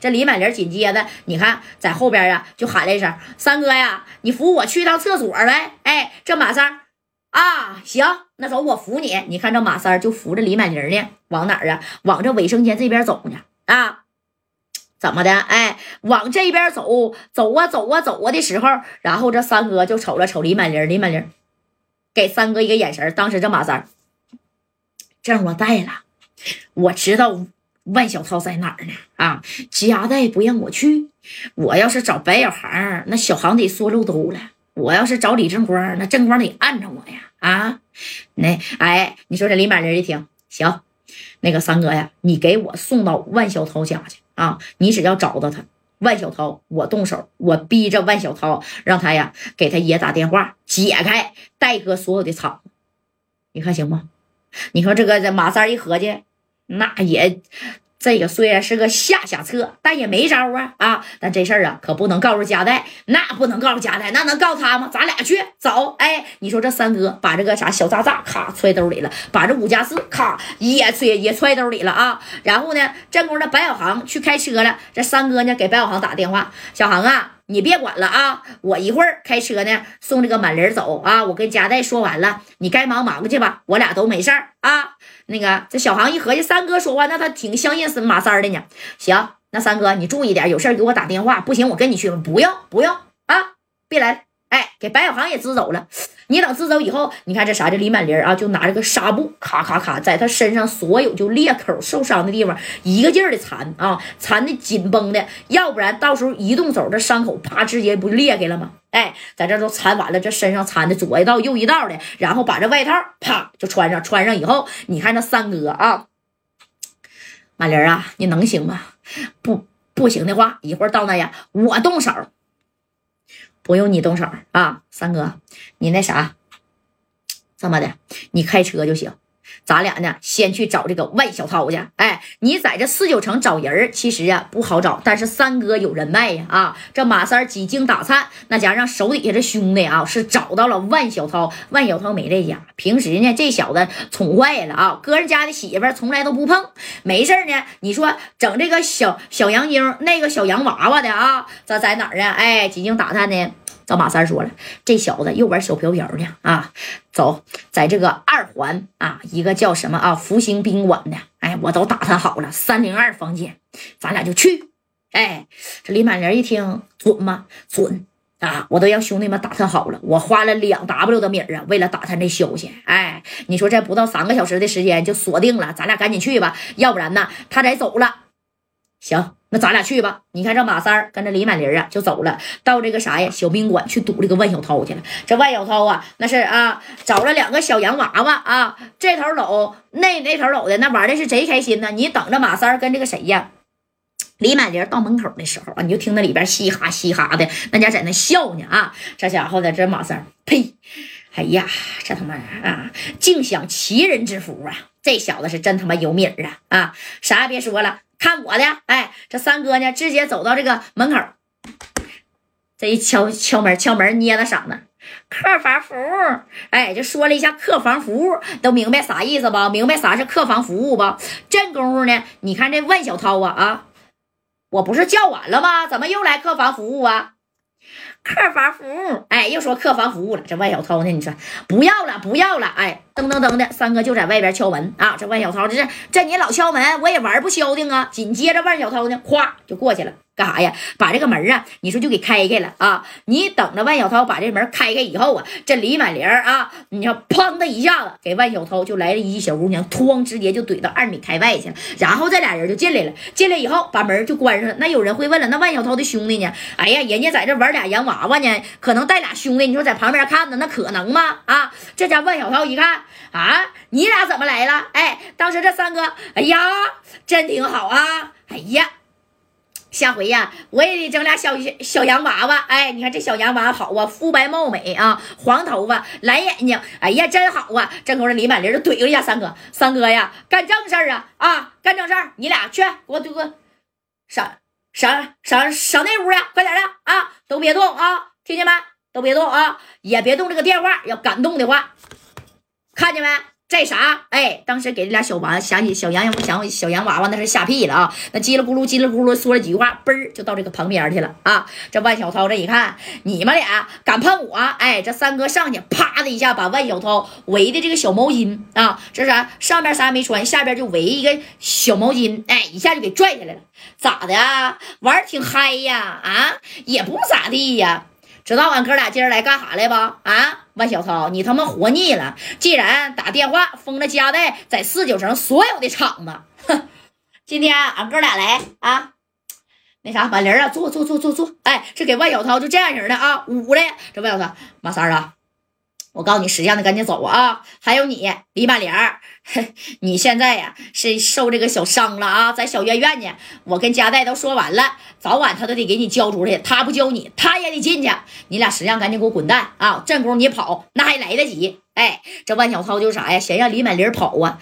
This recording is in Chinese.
这李满林紧接着，你看在后边啊，就喊了一声：“三哥呀，你扶我去趟厕所呗。”哎，这马三啊，行，那走，我扶你。你看这马三就扶着李满林呢，往哪儿啊？往这卫生间这边走呢。啊，怎么的？哎，往这边走，走啊，走啊，走啊的时候，然后这三哥就瞅了瞅李满林，李满林给三哥一个眼神。当时这马三证我带了，我知道。万小涛在哪儿呢？啊，家代不让我去。我要是找白小航，那小航得说漏兜了。我要是找李正光，那正光得按着我呀。啊，那哎，你说这李满林一听，行，那个三哥呀，你给我送到万小涛家去啊。你只要找到他，万小涛，我动手，我逼着万小涛，让他呀给他爷打电话，解开戴哥所有的厂。你看行吗？你说这个这马三一合计。那也，这个虽然是个下下策，但也没招啊啊！但这事儿啊，可不能告诉贾代，那不能告诉贾代，那能告他吗？咱俩去走，哎，你说这三哥把这个啥小渣渣咔揣兜里了，把这五加四咔也揣也揣兜里了啊！然后呢，这功夫白小航去开车了，这三哥呢给白小航打电话，小航啊。你别管了啊！我一会儿开车呢，送这个满林走啊！我跟佳代说完了，你该忙忙去吧，我俩都没事儿啊。那个这小航一合计，三哥说话，那他挺相信马三的呢。行，那三哥你注意点，有事给我打电话。不行，我跟你去吧。不用，不用啊，别来。哎，给白小航也支走了。你等支走以后，你看这啥？这李满林啊，就拿这个纱布，咔咔咔，在他身上所有就裂口、受伤的地方，一个劲儿的缠啊，缠的紧绷的，要不然到时候一动手，这伤口啪直接不裂开了吗？哎，在这都缠完了，这身上缠的左一道右一道的，然后把这外套啪就穿上，穿上以后，你看这三哥啊，满林啊，你能行吗？不不行的话，一会儿到那呀，我动手。不用你动手啊，三哥，你那啥，这么的，你开车就行。咱俩呢，先去找这个万小涛去。哎，你在这四九城找人，其实啊不好找，但是三哥有人脉呀。啊，这马三几经打探，那家让手底下这兄弟啊，是找到了万小涛。万小涛没在家，平时呢，这小子宠坏了啊，哥人家的媳妇从来都不碰。没事呢，你说整这个小小洋妞，那个小洋娃娃的啊，咱在哪儿啊？哎，几经打探呢。找马三说了，这小子又玩小飘飘呢啊！走，在这个二环啊，一个叫什么啊福星宾馆的，哎，我都打探好了，三零二房间，咱俩就去。哎，这李满林一听准吗？准啊！我都让兄弟们打探好了，我花了两 W 的米啊，为了打探这消息。哎，你说这不到三个小时的时间就锁定了，咱俩赶紧去吧，要不然呢，他得走了。行。那咱俩去吧。你看这马三儿跟着李满林啊，就走了，到这个啥呀小宾馆去堵这个万小涛去了。这万小涛啊，那是啊，找了两个小洋娃娃啊，这头搂那那头搂的，那玩的是贼开心呢。你等着马三儿跟这个谁呀，李满林到门口的时候啊，你就听那里边嘻哈嘻哈的，那家在那笑呢啊。这家伙的这马三，呸！哎呀，这他妈啊，尽享奇人之福啊！这小子是真他妈有米儿啊啊！啥也别说了。看我的，哎，这三哥呢，直接走到这个门口，这一敲敲门，敲门捏着嗓子，客房服务，哎，就说了一下客房服务，都明白啥意思吧？明白啥是客房服务吧？这功夫呢，你看这万小涛啊啊，我不是叫晚了吗？怎么又来客房服务啊？客房服务，哎，又说客房服务了。这万小涛呢？你说不要了，不要了，哎，噔噔噔的，三哥就在外边敲门啊。这万小涛这是这你老敲门，我也玩不消停啊。紧接着万小涛呢，咵就过去了。干啥呀？把这个门啊，你说就给开开了啊！你等着万小涛把这门开开以后啊，这李满玲啊，你说砰的一下子，给万小涛就来了一小姑娘，哐，直接就怼到二米开外去了。然后这俩人就进来了，进来以后把门就关上了。那有人会问了，那万小涛的兄弟呢？哎呀，人家在这玩俩洋娃娃呢，可能带俩兄弟，你说在旁边看呢，那可能吗？啊！这家万小涛一看啊，你俩怎么来了？哎，当时这三哥，哎呀，真挺好啊！哎呀。下回呀，我也得整俩小小洋娃娃。哎，你看这小洋娃娃好啊，肤白貌美啊，黄头发，蓝眼睛。哎呀，真好啊！这会儿李满林就怼了一下三哥，三哥呀，干正事儿啊啊，干正事儿！你俩去，给我给我上上上上那屋去，快点的啊，都别动啊，听见没？都别动啊，也别动这个电话，要敢动的话，看见没？这啥？哎，当时给这俩小娃想起小羊小小洋娃娃，那是吓屁了啊！那叽里咕噜叽里咕噜说了几句话，嘣儿就到这个旁边去了啊！这万小涛这一看，你们俩敢碰我？哎，这三哥上去，啪的一下把万小涛围的这个小毛巾啊，这啥上面啥也没穿，下边就围一个小毛巾，哎，一下就给拽下来了。咋的啊？玩挺嗨呀？啊，也不咋地呀。知道俺哥俩今儿来干啥来吧？啊，万小涛，你他妈活腻了！既然打电话封了加代在四九城所有的厂子，哼，今天俺哥俩来啊，那啥，婉玲啊，坐坐坐坐坐，哎，这给万小涛就这样型的啊，捂的。这万小涛，马三啊，我告诉你，识相的赶紧走啊！还有你，李满玲，你现在呀是受这个小伤了啊，在小院院呢。我跟嘉代都说完了，早晚他都得给你交出去。他不交你，他也得进去。你俩识相，赶紧给我滚蛋啊！正宫你跑，那还来得及。哎，这万小涛就啥呀？想让李满玲跑啊？